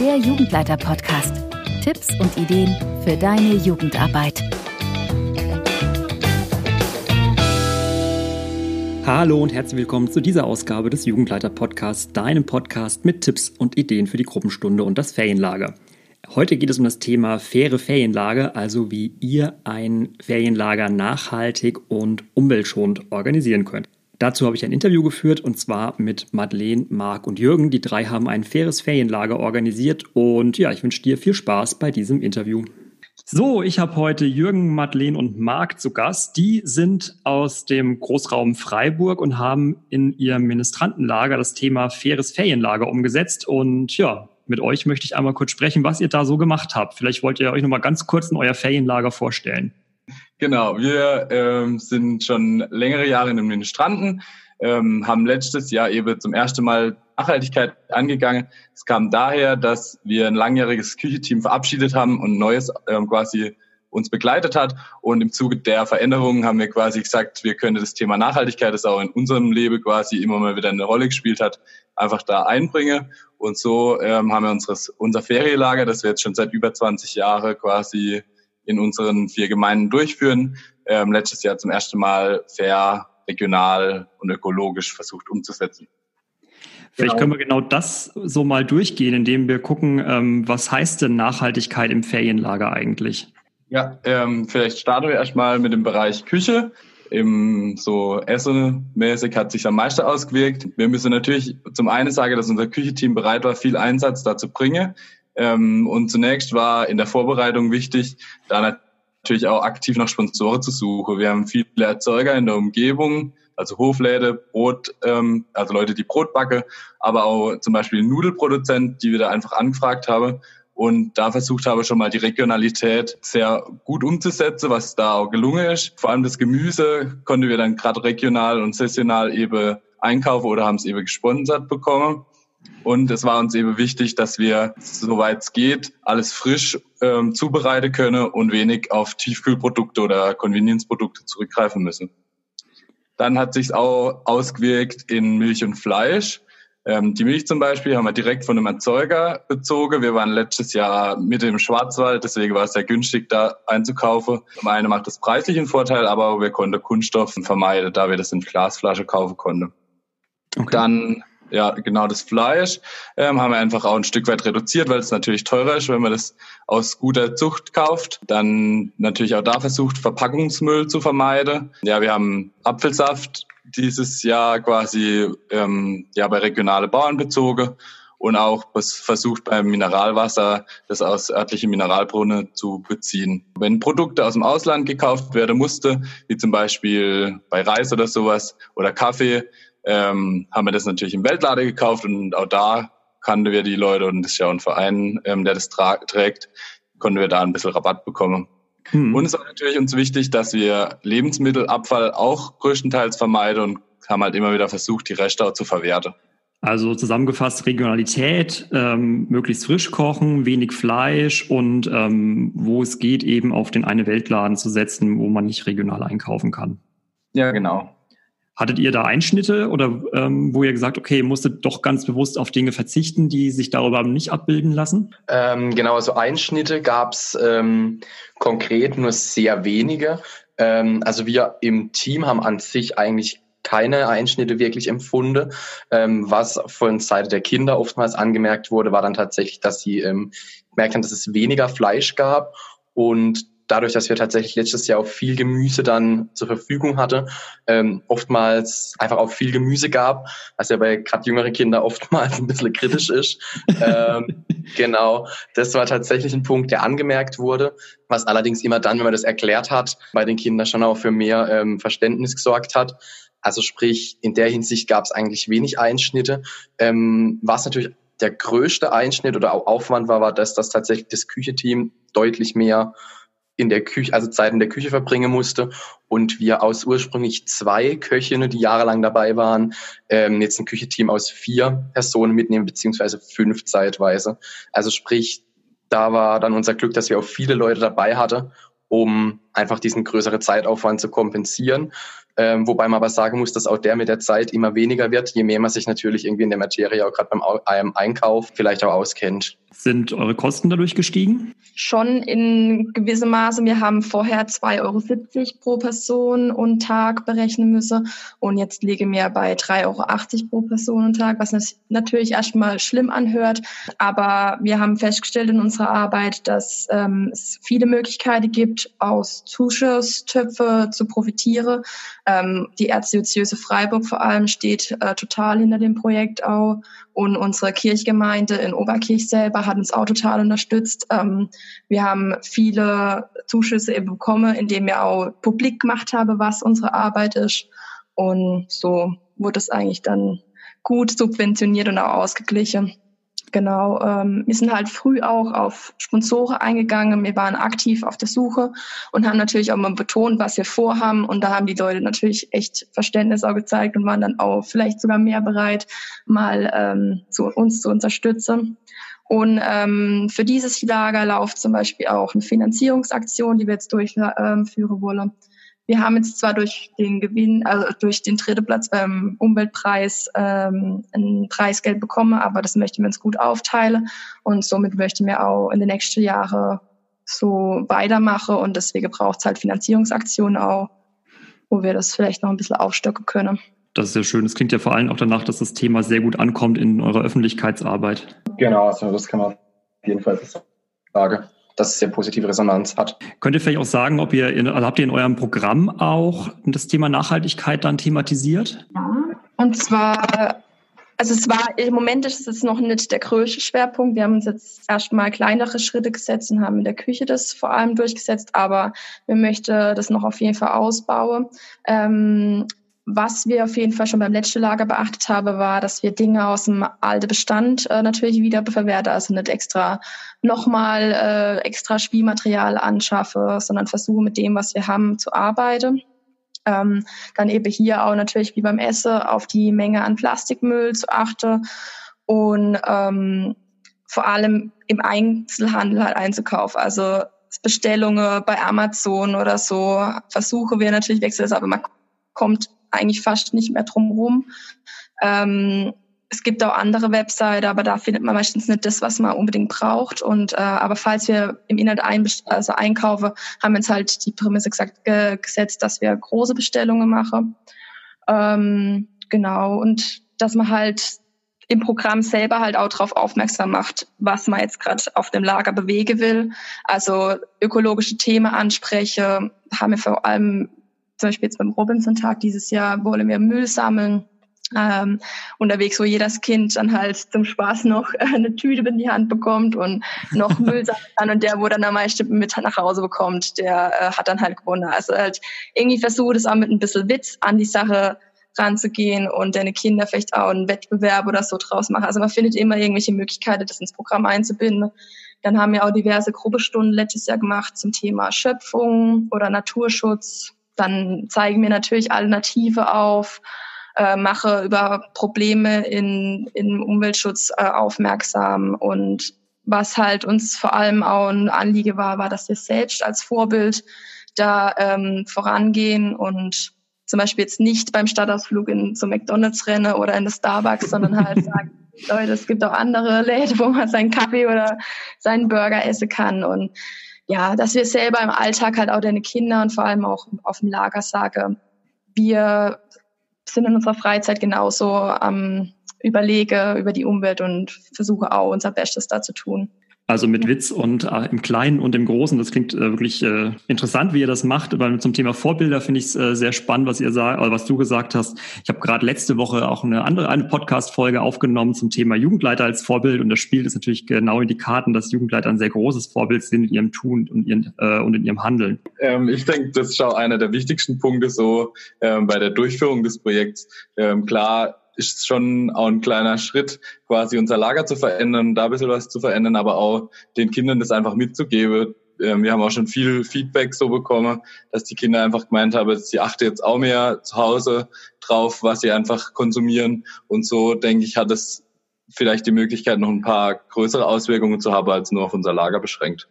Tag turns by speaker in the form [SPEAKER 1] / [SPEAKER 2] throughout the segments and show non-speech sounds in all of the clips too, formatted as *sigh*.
[SPEAKER 1] der Jugendleiter-Podcast. Tipps und Ideen für deine Jugendarbeit.
[SPEAKER 2] Hallo und herzlich willkommen zu dieser Ausgabe des Jugendleiter-Podcasts, deinem Podcast mit Tipps und Ideen für die Gruppenstunde und das Ferienlager. Heute geht es um das Thema faire Ferienlager, also wie ihr ein Ferienlager nachhaltig und umweltschonend organisieren könnt. Dazu habe ich ein Interview geführt und zwar mit Madeleine, Marc und Jürgen. Die drei haben ein faires Ferienlager organisiert und ja, ich wünsche dir viel Spaß bei diesem Interview. So, ich habe heute Jürgen, Madeleine und Marc zu Gast. Die sind aus dem Großraum Freiburg und haben in ihrem Ministrantenlager das Thema faires Ferienlager umgesetzt. Und ja, mit euch möchte ich einmal kurz sprechen, was ihr da so gemacht habt. Vielleicht wollt ihr euch noch mal ganz kurz in euer Ferienlager vorstellen.
[SPEAKER 3] Genau, wir ähm, sind schon längere Jahre in den Ministranten, ähm, haben letztes Jahr eben zum ersten Mal Nachhaltigkeit angegangen. Es kam daher, dass wir ein langjähriges Kücheteam verabschiedet haben und neues ähm, quasi uns begleitet hat. Und im Zuge der Veränderungen haben wir quasi gesagt, wir können das Thema Nachhaltigkeit, das auch in unserem Leben quasi immer mal wieder eine Rolle gespielt hat, einfach da einbringen. Und so ähm, haben wir unseres, unser Ferienlager, das wir jetzt schon seit über 20 Jahren quasi in unseren vier Gemeinden durchführen, ähm, letztes Jahr zum ersten Mal fair, regional und ökologisch versucht umzusetzen.
[SPEAKER 2] Vielleicht genau. können wir genau das so mal durchgehen, indem wir gucken, ähm, was heißt denn Nachhaltigkeit im Ferienlager eigentlich?
[SPEAKER 3] Ja, ähm, vielleicht starten wir erstmal mit dem Bereich Küche. Im so Essen-mäßig hat sich am meisten ausgewirkt. Wir müssen natürlich zum einen sagen, dass unser Kücheteam bereit war, viel Einsatz dazu bringen. Ähm, und zunächst war in der Vorbereitung wichtig, da natürlich auch aktiv nach Sponsoren zu suchen. Wir haben viele Erzeuger in der Umgebung, also Hofläde, Brot, ähm, also Leute, die Brot backen, aber auch zum Beispiel Nudelproduzent, die wir da einfach angefragt haben und da versucht habe schon mal die Regionalität sehr gut umzusetzen, was da auch gelungen ist. Vor allem das Gemüse konnten wir dann gerade regional und saisonal eben einkaufen oder haben es eben gesponsert bekommen. Und es war uns eben wichtig, dass wir, soweit es geht, alles frisch ähm, zubereiten können und wenig auf Tiefkühlprodukte oder Convenience-Produkte zurückgreifen müssen. Dann hat sich auch ausgewirkt in Milch und Fleisch. Ähm, die Milch zum Beispiel haben wir direkt von einem Erzeuger bezogen. Wir waren letztes Jahr mit im Schwarzwald, deswegen war es sehr günstig, da einzukaufen. Zum einen macht das preislich einen Vorteil, aber wir konnten Kunststoff vermeiden, da wir das in Glasflasche kaufen konnten. Okay. Dann ja, genau das Fleisch ähm, haben wir einfach auch ein Stück weit reduziert, weil es natürlich teurer ist, wenn man das aus guter Zucht kauft. Dann natürlich auch da versucht, Verpackungsmüll zu vermeiden. Ja, wir haben Apfelsaft dieses Jahr quasi ähm, ja bei regionale Bauern bezogen und auch versucht beim Mineralwasser das aus örtlichen Mineralbrunnen zu beziehen. Wenn Produkte aus dem Ausland gekauft werden musste, wie zum Beispiel bei Reis oder sowas oder Kaffee, ähm, haben wir das natürlich im Weltlade gekauft und auch da kannten wir die Leute und das ist ja ein Verein, ähm, der das trägt, konnten wir da ein bisschen Rabatt bekommen. Hm. Und es ist auch natürlich uns wichtig, dass wir Lebensmittelabfall auch größtenteils vermeiden und haben halt immer wieder versucht, die Reste auch zu verwerten.
[SPEAKER 2] Also zusammengefasst Regionalität, ähm, möglichst frisch kochen, wenig Fleisch und ähm, wo es geht, eben auf den eine Weltladen zu setzen, wo man nicht regional einkaufen kann.
[SPEAKER 3] Ja, genau.
[SPEAKER 2] Hattet ihr da Einschnitte oder ähm, wo ihr gesagt, okay, musstet doch ganz bewusst auf Dinge verzichten, die sich darüber nicht abbilden lassen?
[SPEAKER 4] Ähm, genau, also Einschnitte gab es ähm, konkret nur sehr wenige. Ähm, also wir im Team haben an sich eigentlich keine Einschnitte wirklich empfunden. Ähm, was von Seite der Kinder oftmals angemerkt wurde, war dann tatsächlich, dass sie ähm, gemerkt haben, dass es weniger Fleisch gab und dadurch, dass wir tatsächlich letztes Jahr auch viel Gemüse dann zur Verfügung hatte, ähm, oftmals einfach auch viel Gemüse gab, was ja bei gerade jüngeren Kindern oftmals *laughs* ein bisschen kritisch ist. ähm, *laughs* genau, das war tatsächlich ein Punkt, der angemerkt wurde, was allerdings immer dann, wenn man das erklärt hat, bei den Kindern schon auch für mehr ähm, Verständnis gesorgt hat. Also sprich, in der Hinsicht gab es eigentlich wenig Einschnitte, ähm, was natürlich der größte Einschnitt oder auch Aufwand war, war das, dass tatsächlich das Kücheteam deutlich mehr in der Küche, also Zeit in der Küche verbringen musste und wir aus ursprünglich zwei Köchinnen, die jahrelang dabei waren, ähm, jetzt ein Kücheteam aus vier Personen mitnehmen, beziehungsweise fünf zeitweise. Also sprich, da war dann unser Glück, dass wir auch viele Leute dabei hatten, um einfach diesen größeren Zeitaufwand zu kompensieren. Ähm, wobei man aber sagen muss, dass auch der mit der Zeit immer weniger wird, je mehr man sich natürlich irgendwie in der Materie auch gerade beim Einkauf vielleicht auch auskennt.
[SPEAKER 2] Sind eure Kosten dadurch gestiegen?
[SPEAKER 5] Schon in gewissem Maße. Wir haben vorher 2,70 Euro pro Person und Tag berechnen müssen und jetzt liegen wir bei 3,80 Euro pro Person und Tag, was natürlich erstmal schlimm anhört. Aber wir haben festgestellt in unserer Arbeit, dass ähm, es viele Möglichkeiten gibt, aus Zuschusstöpfe zu profitieren. Ähm, die Erzdiözese Freiburg vor allem steht äh, total hinter dem Projekt auch und unsere Kirchgemeinde in Oberkirch selber hat uns auch total unterstützt. Ähm, wir haben viele Zuschüsse bekommen, indem wir auch publik gemacht haben, was unsere Arbeit ist. Und so wurde es eigentlich dann gut subventioniert und auch ausgeglichen. Genau, ähm, wir sind halt früh auch auf Sponsoren eingegangen. Wir waren aktiv auf der Suche und haben natürlich auch mal betont, was wir vorhaben. Und da haben die Leute natürlich echt Verständnis auch gezeigt und waren dann auch vielleicht sogar mehr bereit, mal ähm, zu uns zu unterstützen. Und ähm, für dieses Lager läuft zum Beispiel auch eine Finanzierungsaktion, die wir jetzt durchführen wollen. Wir haben jetzt zwar durch den Gewinn, also durch den dritten Platz beim Umweltpreis ähm, ein Preisgeld bekommen, aber das möchten wir uns gut aufteilen und somit möchten wir auch in den nächsten Jahren so weitermachen und deswegen braucht es halt Finanzierungsaktionen auch, wo wir das vielleicht noch ein bisschen aufstocken können.
[SPEAKER 2] Das ist ja schön. Es klingt ja vor allem auch danach, dass das Thema sehr gut ankommt in eurer Öffentlichkeitsarbeit.
[SPEAKER 4] Genau, also das kann man auf jeden Fall sagen dass es sehr positive Resonanz hat.
[SPEAKER 2] Könnt ihr vielleicht auch sagen, ob ihr, in, also habt ihr in eurem Programm auch das Thema Nachhaltigkeit dann thematisiert?
[SPEAKER 5] Ja, und zwar, also es war, im Moment ist es noch nicht der größte Schwerpunkt. Wir haben uns jetzt erstmal kleinere Schritte gesetzt und haben in der Küche das vor allem durchgesetzt, aber wir möchten das noch auf jeden Fall ausbauen. Ähm, was wir auf jeden Fall schon beim letzten Lager beachtet haben, war, dass wir Dinge aus dem alten Bestand äh, natürlich wieder verwerten, also nicht extra nochmal äh, extra Spielmaterial anschaffe, sondern versuche mit dem, was wir haben, zu arbeiten. Ähm, dann eben hier auch natürlich wie beim Essen auf die Menge an Plastikmüll zu achten und ähm, vor allem im Einzelhandel halt einzukaufen. Also Bestellungen bei Amazon oder so versuche wir natürlich wechseln, aber man kommt eigentlich fast nicht mehr drum rum. Ähm, es gibt auch andere Webseiten, aber da findet man meistens nicht das, was man unbedingt braucht. Und äh, aber falls wir im Inhalt ein, also einkaufen, haben wir uns halt die Prämisse gesagt, ge gesetzt, dass wir große Bestellungen machen. Ähm, genau und dass man halt im Programm selber halt auch darauf aufmerksam macht, was man jetzt gerade auf dem Lager bewegen will. Also ökologische Themen anspreche, haben wir vor allem zum Beispiel jetzt beim Robinson-Tag dieses Jahr wollen wir Müll sammeln. Ähm, unterwegs, wo jedes Kind dann halt zum Spaß noch eine Tüte in die Hand bekommt und noch *laughs* Müll sammeln kann und der, wo dann am meisten mit nach Hause bekommt, der äh, hat dann halt gewonnen. Also halt irgendwie versucht es auch mit ein bisschen Witz an die Sache ranzugehen und deine Kinder vielleicht auch einen Wettbewerb oder so draus machen. Also man findet immer irgendwelche Möglichkeiten, das ins Programm einzubinden. Dann haben wir auch diverse Gruppestunden letztes Jahr gemacht zum Thema Schöpfung oder Naturschutz, dann zeigen wir natürlich Alternative auf, äh, mache über Probleme in, in Umweltschutz äh, aufmerksam. Und was halt uns vor allem auch ein Anliege war, war, dass wir selbst als Vorbild da ähm, vorangehen und zum Beispiel jetzt nicht beim Stadtausflug in zum McDonalds renne oder in das Starbucks, sondern halt *laughs* sagen, Leute, es gibt auch andere Läden, wo man seinen Kaffee oder seinen Burger essen kann. Und ja, dass wir selber im Alltag halt auch deine Kinder und vor allem auch auf dem Lager sagen, wir sind in unserer Freizeit genauso am Überlege über die Umwelt und versuche auch unser Bestes da zu tun.
[SPEAKER 2] Also mit Witz und äh, im Kleinen und im Großen. Das klingt äh, wirklich äh, interessant, wie ihr das macht. Weil zum Thema Vorbilder finde ich es äh, sehr spannend, was ihr sagt, oder was du gesagt hast. Ich habe gerade letzte Woche auch eine andere eine Podcast-Folge aufgenommen zum Thema Jugendleiter als Vorbild. Und das spielt es natürlich genau in die Karten, dass Jugendleiter ein sehr großes Vorbild sind in ihrem Tun und, ihren, äh, und in ihrem Handeln.
[SPEAKER 3] Ähm, ich denke, das ist auch einer der wichtigsten Punkte so ähm, bei der Durchführung des Projekts. Ähm, klar ist schon auch ein kleiner Schritt, quasi unser Lager zu verändern, da ein bisschen was zu verändern, aber auch den Kindern das einfach mitzugeben. Ähm, wir haben auch schon viel Feedback so bekommen, dass die Kinder einfach gemeint haben, sie achten jetzt auch mehr zu Hause drauf, was sie einfach konsumieren. Und so, denke ich, hat es vielleicht die Möglichkeit, noch ein paar größere Auswirkungen zu haben, als nur auf unser Lager beschränkt.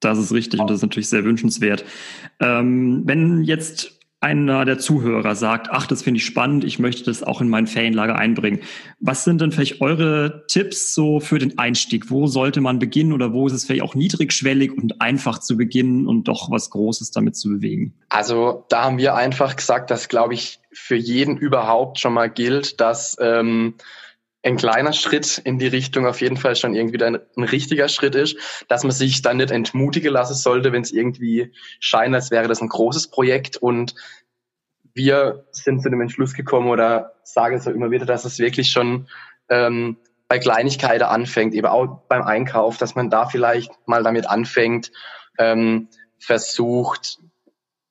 [SPEAKER 2] Das ist richtig und das ist natürlich sehr wünschenswert. Ähm, wenn jetzt einer der Zuhörer sagt, ach, das finde ich spannend, ich möchte das auch in mein Ferienlager einbringen. Was sind denn vielleicht eure Tipps so für den Einstieg? Wo sollte man beginnen oder wo ist es vielleicht auch niedrigschwellig und einfach zu beginnen und doch was Großes damit zu bewegen?
[SPEAKER 4] Also da haben wir einfach gesagt, dass, glaube ich, für jeden überhaupt schon mal gilt, dass ähm, ein kleiner Schritt in die Richtung auf jeden Fall schon irgendwie ein, ein richtiger Schritt ist, dass man sich dann nicht entmutigen lassen sollte, wenn es irgendwie scheint, als wäre das ein großes Projekt und wir sind zu dem Entschluss gekommen oder sagen so immer wieder, dass es wirklich schon ähm, bei Kleinigkeiten anfängt, eben auch beim Einkauf, dass man da vielleicht mal damit anfängt, ähm, versucht,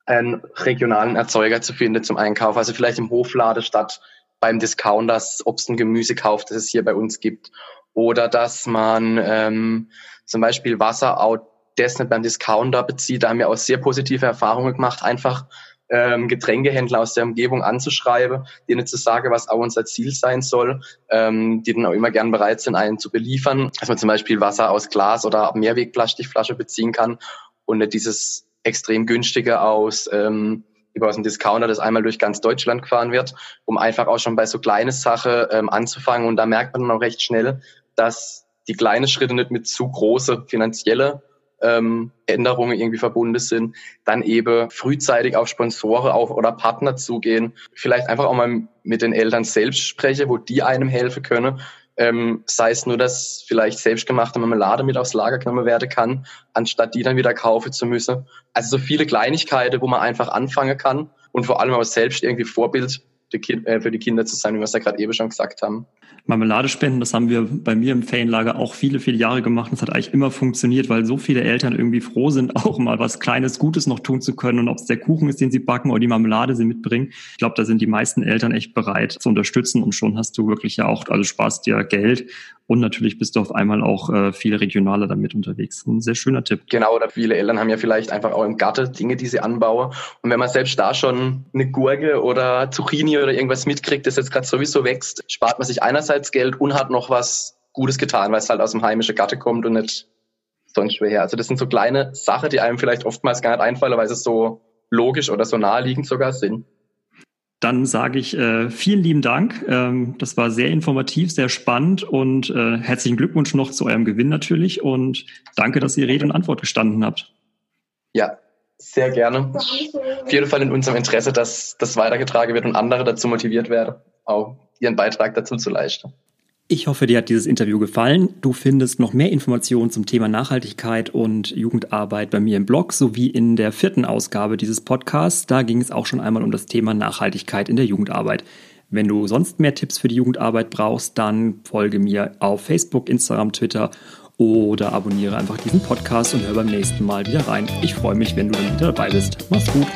[SPEAKER 4] einen regionalen Erzeuger zu finden zum Einkauf. Also vielleicht im Hoflade statt beim Discounter Obst und Gemüse kauft, das es hier bei uns gibt. Oder dass man ähm, zum Beispiel Wasser auch das nicht beim Discounter bezieht. Da haben wir auch sehr positive Erfahrungen gemacht, einfach ähm, Getränkehändler aus der Umgebung anzuschreiben, denen zu sagen, was auch unser Ziel sein soll, ähm, die dann auch immer gern bereit sind, einen zu beliefern, dass man zum Beispiel Wasser aus Glas oder Mehrwegplastikflasche beziehen kann und nicht dieses extrem günstige aus ähm, über dem Discounter, das einmal durch ganz Deutschland gefahren wird, um einfach auch schon bei so kleine Sache ähm, anzufangen. Und da merkt man dann auch recht schnell, dass die kleinen Schritte nicht mit zu große finanzielle ähm, Änderungen irgendwie verbunden sind, dann eben frühzeitig auf Sponsoren auch oder Partner zugehen, vielleicht einfach auch mal mit den Eltern selbst spreche, wo die einem helfen können ähm, sei es nur, dass vielleicht selbstgemachte Marmelade mit aufs Lager genommen werden kann, anstatt die dann wieder kaufen zu müssen. Also so viele Kleinigkeiten, wo man einfach anfangen kann und vor allem auch selbst irgendwie Vorbild äh, für die Kinder zu sein, wie wir es ja gerade eben schon gesagt haben.
[SPEAKER 2] Marmelade spenden, das haben wir bei mir im Ferienlager auch viele, viele Jahre gemacht. Das hat eigentlich immer funktioniert, weil so viele Eltern irgendwie froh sind, *laughs* auch mal was Kleines, Gutes noch tun zu können. Und ob es der Kuchen ist, den sie backen oder die Marmelade sie mitbringen, ich glaube, da sind die meisten Eltern echt bereit zu unterstützen. Und schon hast du wirklich ja auch, also sparst dir Geld und natürlich bist du auf einmal auch äh, viel regionaler damit unterwegs. Ein sehr schöner Tipp.
[SPEAKER 4] Genau, oder viele Eltern haben ja vielleicht einfach auch im Garten Dinge, die sie anbauen. Und wenn man selbst da schon eine Gurke oder Zucchini oder irgendwas mitkriegt, das jetzt gerade sowieso wächst, spart man sich einerseits Geld und hat noch was Gutes getan, weil es halt aus dem heimischen Garten kommt und nicht sonst schwer. Also das sind so kleine Sachen, die einem vielleicht oftmals gar nicht einfallen, weil sie so logisch oder so naheliegend sogar sind.
[SPEAKER 2] Dann sage ich äh, vielen lieben Dank. Ähm, das war sehr informativ, sehr spannend und äh, herzlichen Glückwunsch noch zu eurem Gewinn natürlich und danke, dass ihr Rede und Antwort gestanden habt.
[SPEAKER 4] Ja, sehr gerne. Auf jeden Fall in unserem Interesse, dass das weitergetragen wird und andere dazu motiviert werden, auch ihren Beitrag dazu zu leisten.
[SPEAKER 2] Ich hoffe, dir hat dieses Interview gefallen. Du findest noch mehr Informationen zum Thema Nachhaltigkeit und Jugendarbeit bei mir im Blog sowie in der vierten Ausgabe dieses Podcasts. Da ging es auch schon einmal um das Thema Nachhaltigkeit in der Jugendarbeit. Wenn du sonst mehr Tipps für die Jugendarbeit brauchst, dann folge mir auf Facebook, Instagram, Twitter oder abonniere einfach diesen Podcast und hör beim nächsten Mal wieder rein. Ich freue mich, wenn du dann wieder dabei bist. Mach's gut.